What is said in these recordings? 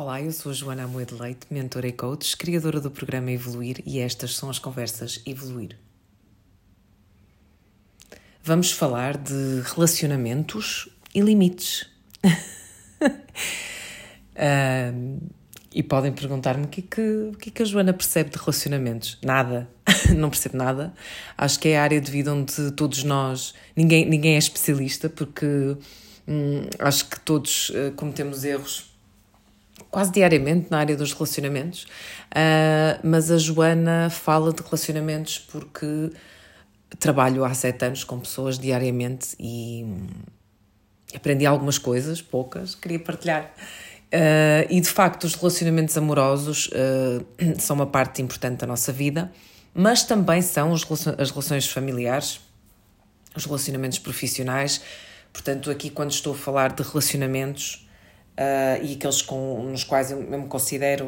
Olá, eu sou Joana Amoedo Leite, mentora e coach, criadora do programa Evoluir e estas são as conversas Evoluir. Vamos falar de relacionamentos e limites. uh, e podem perguntar-me o que, é que, que, é que a Joana percebe de relacionamentos. Nada, não percebo nada. Acho que é a área de vida onde todos nós, ninguém, ninguém é especialista, porque hum, acho que todos uh, cometemos erros quase diariamente na área dos relacionamentos, uh, mas a Joana fala de relacionamentos porque trabalho há sete anos com pessoas diariamente e aprendi algumas coisas, poucas, queria partilhar. Uh, e de facto, os relacionamentos amorosos uh, são uma parte importante da nossa vida, mas também são os, as relações familiares, os relacionamentos profissionais. Portanto, aqui, quando estou a falar de relacionamentos, uh, e aqueles com, nos quais eu me considero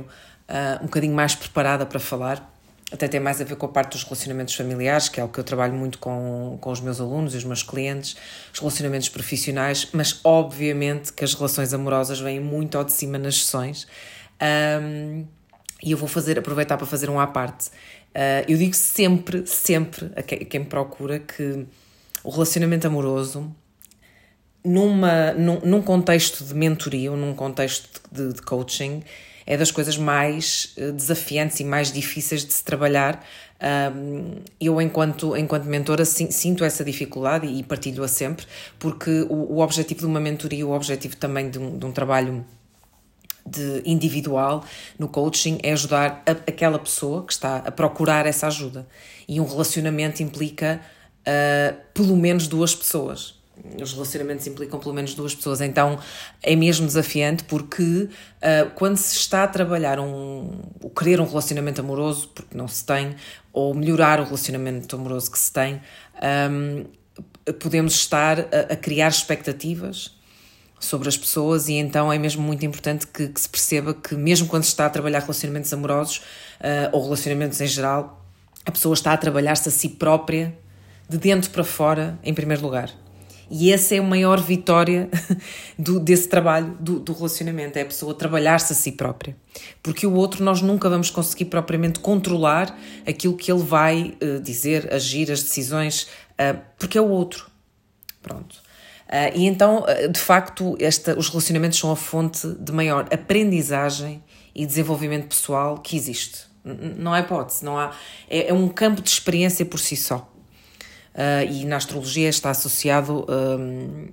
uh, um bocadinho mais preparada para falar. Até tem mais a ver com a parte dos relacionamentos familiares, que é o que eu trabalho muito com, com os meus alunos e os meus clientes, os relacionamentos profissionais, mas obviamente que as relações amorosas vêm muito ao de cima nas sessões. Um, e eu vou fazer, aproveitar para fazer um à parte. Uh, eu digo sempre, sempre a quem, a quem me procura que o relacionamento amoroso numa, num, num contexto de mentoria ou num contexto de, de, coaching, é das coisas mais eh, desafiantes e mais difíceis de se trabalhar. eu, enquanto, enquanto mentora, sinto essa dificuldade e partilho-a sempre, porque o, o objetivo de uma mentoria, o objetivo também de um, de um trabalho de individual no coaching é ajudar a, aquela pessoa que está a procurar essa ajuda. E um relacionamento implica uh, pelo menos duas pessoas os relacionamentos implicam pelo menos duas pessoas, então é mesmo desafiante porque uh, quando se está a trabalhar um, o querer um relacionamento amoroso, porque não se tem, ou melhorar o relacionamento amoroso que se tem, um, podemos estar a, a, criar expectativas sobre as pessoas e então é mesmo muito importante que, que se perceba que mesmo quando se está a trabalhar relacionamentos amorosos uh, ou relacionamentos em geral, a pessoa está a trabalhar-se a si própria de dentro para fora em primeiro lugar e essa é a maior vitória do, desse trabalho, do, do relacionamento, é a pessoa trabalhar-se a si própria. Porque o outro nós nunca vamos conseguir propriamente controlar aquilo que ele vai uh, dizer, agir, as decisões, uh, porque é o outro. Pronto. Uh, e então, de facto, esta, os relacionamentos são a fonte de maior aprendizagem e desenvolvimento pessoal que existe. Não há hipótese, não há. É, é um campo de experiência por si só uh, e na astrologia está associado um,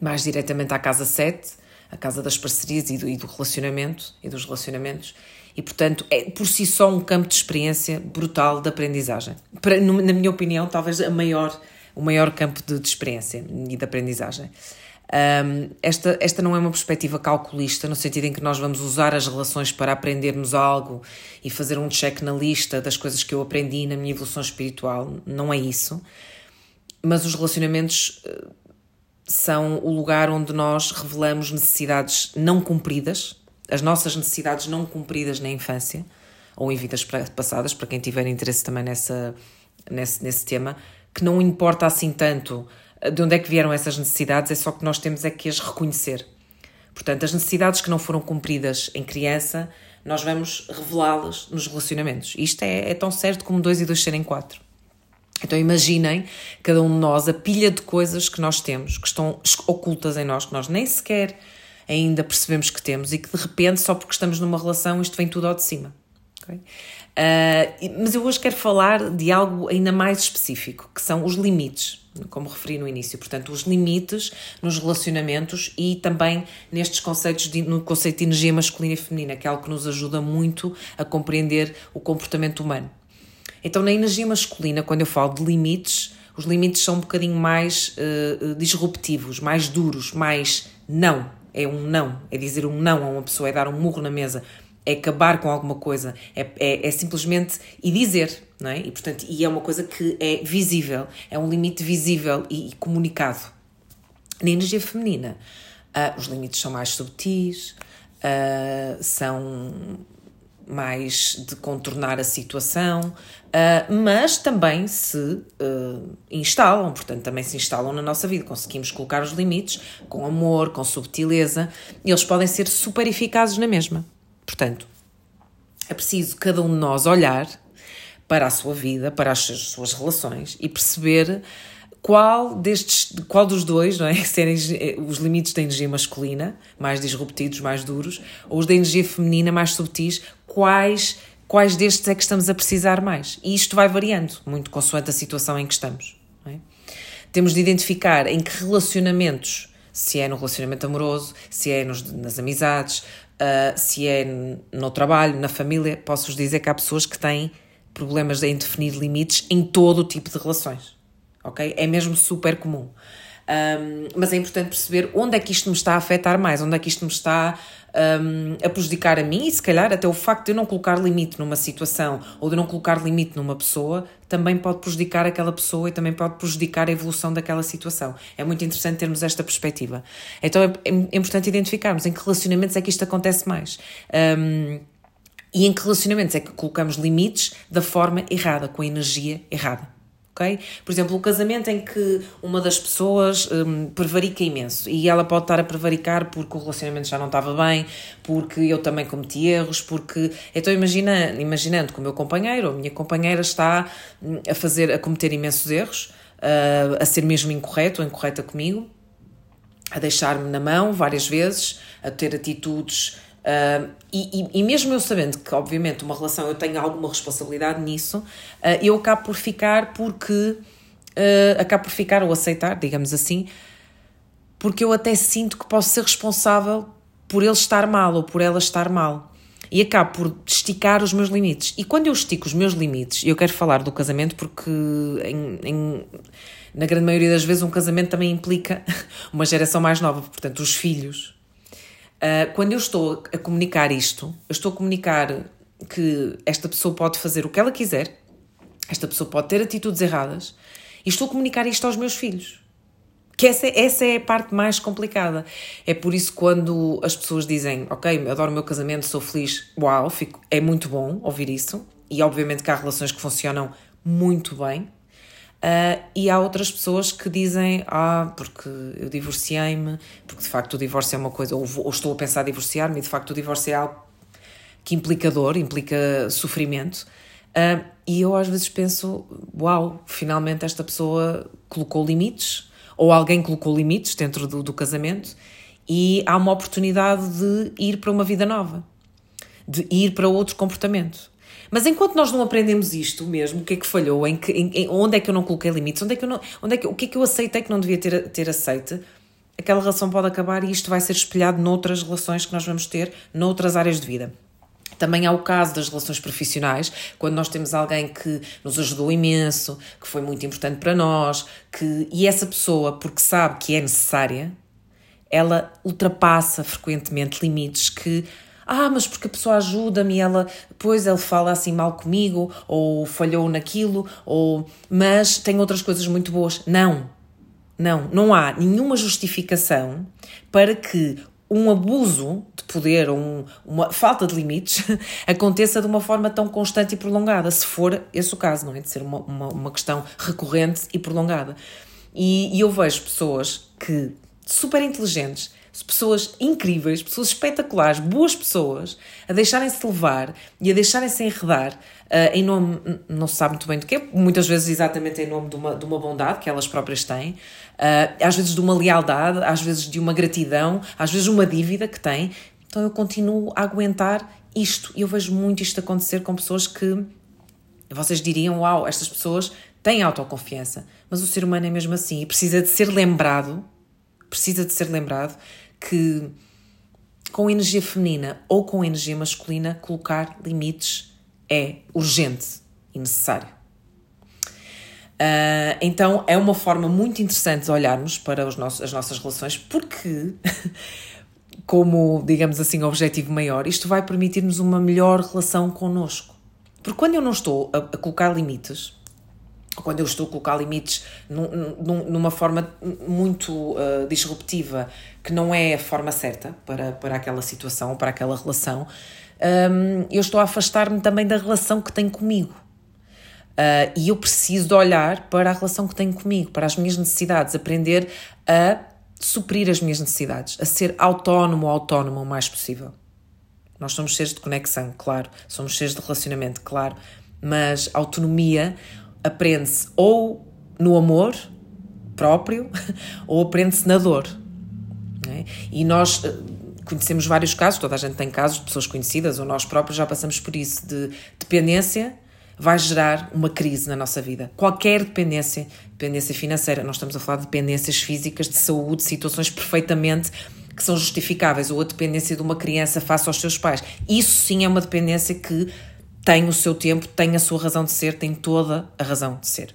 mais diretamente à casa 7, a casa das parcerias e do, e do relacionamento e dos relacionamentos e portanto é por si só um campo de experiência brutal de aprendizagem. Para, na minha opinião, talvez a maior, o maior campo de, de experiência e de aprendizagem. Um, esta, esta não é uma perspectiva calculista, no sentido em que nós vamos usar as relações para aprendermos algo e fazer um check na lista das coisas que eu aprendi na minha evolução espiritual. Não é isso. Mas os relacionamentos eh, são o lugar onde nós revelamos necessidades não cumpridas, as nossas necessidades não cumpridas na infância ou em vidas passadas, para quem tiver interesse também nessa, nesse, nesse tema, que não importa assim tanto de onde é que vieram essas necessidades, é só que nós temos é que as reconhecer. Portanto, as necessidades que não foram cumpridas em criança, nós vamos revelá-las nos relacionamentos. Isto é, é tão certo como dois e dois serem quatro. Então imaginem cada um de nós a pilha de coisas que nós temos, que estão ocultas em nós, que nós nem sequer ainda percebemos que temos e que de repente, só porque estamos numa relação, isto vem tudo ao de cima. Okay? Uh, mas eu hoje quero falar de algo ainda mais específico, que são os limites como referi no início, portanto, os limites nos relacionamentos e também nestes conceitos, de, no conceito de energia masculina e feminina, que é algo que nos ajuda muito a compreender o comportamento humano. Então, na energia masculina, quando eu falo de limites, os limites são um bocadinho mais uh, disruptivos, mais duros, mais não. É um não, é dizer um não a uma pessoa, é dar um murro na mesa, é acabar com alguma coisa, é, é, é simplesmente e dizer, não é? E, portanto, e é uma coisa que é visível, é um limite visível e, e comunicado. Na energia feminina, uh, os limites são mais subtis, uh, são mais de contornar a situação, uh, mas também se uh, instalam, portanto, também se instalam na nossa vida. Conseguimos colocar os limites com amor, com subtileza, e eles podem ser super eficazes na mesma. Portanto, é preciso cada um de nós olhar para a sua vida, para as suas relações e perceber qual destes, qual dos dois, não é? Serem os limites da energia masculina, mais disruptivos, mais duros, ou os da energia feminina, mais subtis, quais, quais destes é que estamos a precisar mais? E isto vai variando, muito consoante a situação em que estamos. É? Temos de identificar em que relacionamentos, se é no relacionamento amoroso, se é nos, nas amizades, uh, se é no trabalho, na família, posso-vos dizer que há pessoas que têm problemas em definir limites em todo o tipo de relações ok? É mesmo super comum. Um, mas é importante perceber onde é que isto me está a afetar mais, onde é que isto me está um, a prejudicar a mim e se calhar até o facto de eu não colocar limite numa situação ou de não colocar limite numa pessoa também pode prejudicar aquela pessoa e também pode prejudicar a evolução daquela situação. É muito interessante termos esta perspectiva. Então é, é importante identificarmos em que relacionamentos é que isto acontece mais. Um, e em que relacionamentos é que colocamos limites da forma errada, com a energia errada Por exemplo, o casamento em que uma das pessoas um, prevarica imenso e ela pode estar a prevaricar porque o relacionamento já não estava bem, porque eu também cometi erros, porque. Então, imagina, imaginando que o meu companheiro ou a minha companheira está hum, a fazer, a cometer imensos erros, uh, a ser mesmo incorreto ou incorreta comigo, a deixar-me na mão várias vezes, a ter atitudes Uh, e, e, mesmo eu sabendo que, obviamente, uma relação eu tenho alguma responsabilidade nisso, uh, eu acabo por ficar porque. Uh, acabo por ficar ou aceitar, digamos assim, porque eu até sinto que posso ser responsável por ele estar mal ou por ela estar mal. E acabo por esticar os meus limites. E quando eu estico os meus limites, eu quero falar do casamento porque, em, em, na grande maioria das vezes, um casamento também implica uma geração mais nova, portanto, os filhos Uh, quando eu estou a comunicar isto, eu estou a comunicar que esta pessoa pode fazer o que ela quiser, esta pessoa pode ter atitudes erradas, e estou a comunicar isto aos meus filhos. Que essa, essa é a parte mais complicada. É por isso quando as pessoas dizem, ok, adoro o meu casamento, sou feliz, uau, fico, é muito bom ouvir isso. E obviamente que há relações que funcionam muito bem, Uh, e há outras pessoas que dizem, ah, porque eu divorciei-me, porque de facto o divórcio é uma coisa, ou, ou estou a pensar divorciar-me, e de facto o divórcio é algo que implica dor, implica sofrimento. Uh, e eu às vezes penso, uau, finalmente esta pessoa colocou limites, ou alguém colocou limites dentro do, do casamento, e há uma oportunidade de ir para uma vida nova, de ir para outro comportamento. Mas enquanto nós não aprendemos isto mesmo, o que é que falhou, em que, em, onde é que eu não coloquei limites, onde é que eu não, onde é que, o que é que eu aceitei que não devia ter, ter aceite, aquela relação pode acabar e isto vai ser espelhado noutras relações que nós vamos ter, noutras áreas de vida. Também há o caso das relações profissionais, quando nós temos alguém que nos ajudou imenso, que foi muito importante para nós, que, e essa pessoa, porque sabe que é necessária, ela ultrapassa frequentemente limites que ah, mas porque a pessoa ajuda-me e ela, depois ele fala assim mal comigo, ou falhou naquilo, ou mas tem outras coisas muito boas. Não, não, não há nenhuma justificação para que um abuso de poder um, uma falta de limites aconteça de uma forma tão constante e prolongada, se for esse o caso, não é? De ser uma, uma, uma questão recorrente e prolongada. E, e eu vejo pessoas que, super inteligentes, pessoas incríveis, pessoas espetaculares, boas pessoas, a deixarem-se levar e a deixarem-se enredar uh, em nome, não se sabe muito bem do que, muitas vezes exatamente em nome de uma, de uma bondade que elas próprias têm, uh, às vezes de uma lealdade, às vezes de uma gratidão, às vezes uma dívida que têm. Então eu continuo a aguentar isto e eu vejo muito isto acontecer com pessoas que vocês diriam: Uau, estas pessoas têm autoconfiança, mas o ser humano é mesmo assim e precisa de ser lembrado. Precisa de ser lembrado que com energia feminina ou com energia masculina, colocar limites é urgente e necessário. Uh, então é uma forma muito interessante de olharmos para os nossos, as nossas relações, porque, como digamos assim, objetivo maior, isto vai permitir-nos uma melhor relação connosco. Porque quando eu não estou a, a colocar limites, quando eu estou a colocar limites num, numa forma muito uh, disruptiva, que não é a forma certa para, para aquela situação, para aquela relação, um, eu estou a afastar-me também da relação que tenho comigo. Uh, e eu preciso de olhar para a relação que tenho comigo, para as minhas necessidades, aprender a suprir as minhas necessidades, a ser autónomo ou autónoma o mais possível. Nós somos seres de conexão, claro, somos seres de relacionamento, claro, mas autonomia aprende-se ou no amor próprio ou aprende-se na dor. É? E nós eh, conhecemos vários casos, toda a gente tem casos de pessoas conhecidas ou nós próprios já passamos por isso, de dependência vai gerar uma crise na nossa vida. Qualquer dependência, dependência financeira, nós estamos a falar de dependências físicas, de saúde, situações perfeitamente que são justificáveis, ou a dependência de uma criança face aos seus pais. Isso sim é uma dependência que tem o seu tempo, tem a sua razão de ser, tem toda a razão de ser.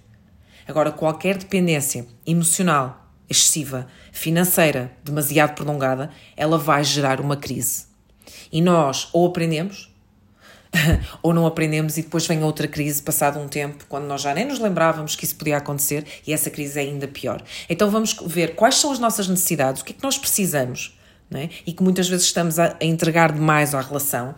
Agora, qualquer dependência emocional, excessiva, financeira, demasiado prolongada, ela vai gerar uma crise. E nós ou aprendemos, ou não aprendemos e depois vem outra crise passado um tempo, quando nós já nem nos lembrávamos que isso podia acontecer e essa crise é ainda pior. Então vamos ver quais são as nossas necessidades, o que é que nós precisamos, é? e que muitas vezes estamos a entregar demais à relação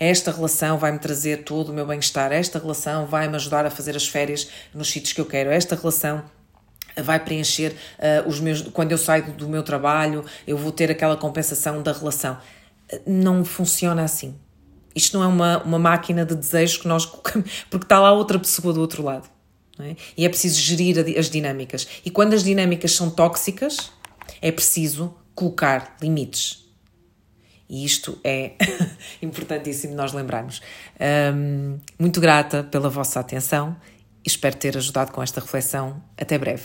esta relação vai-me trazer todo o meu bem-estar, esta relação vai-me ajudar a fazer as férias nos sítios que eu quero, esta relação vai preencher uh, os meus. Quando eu saio do meu trabalho, eu vou ter aquela compensação da relação. Não funciona assim. Isto não é uma, uma máquina de desejos que nós porque está lá outra pessoa do outro lado. É? E é preciso gerir as dinâmicas. E quando as dinâmicas são tóxicas, é preciso colocar limites. E isto é importantíssimo nós lembrarmos. Um, muito grata pela vossa atenção e espero ter ajudado com esta reflexão. Até breve.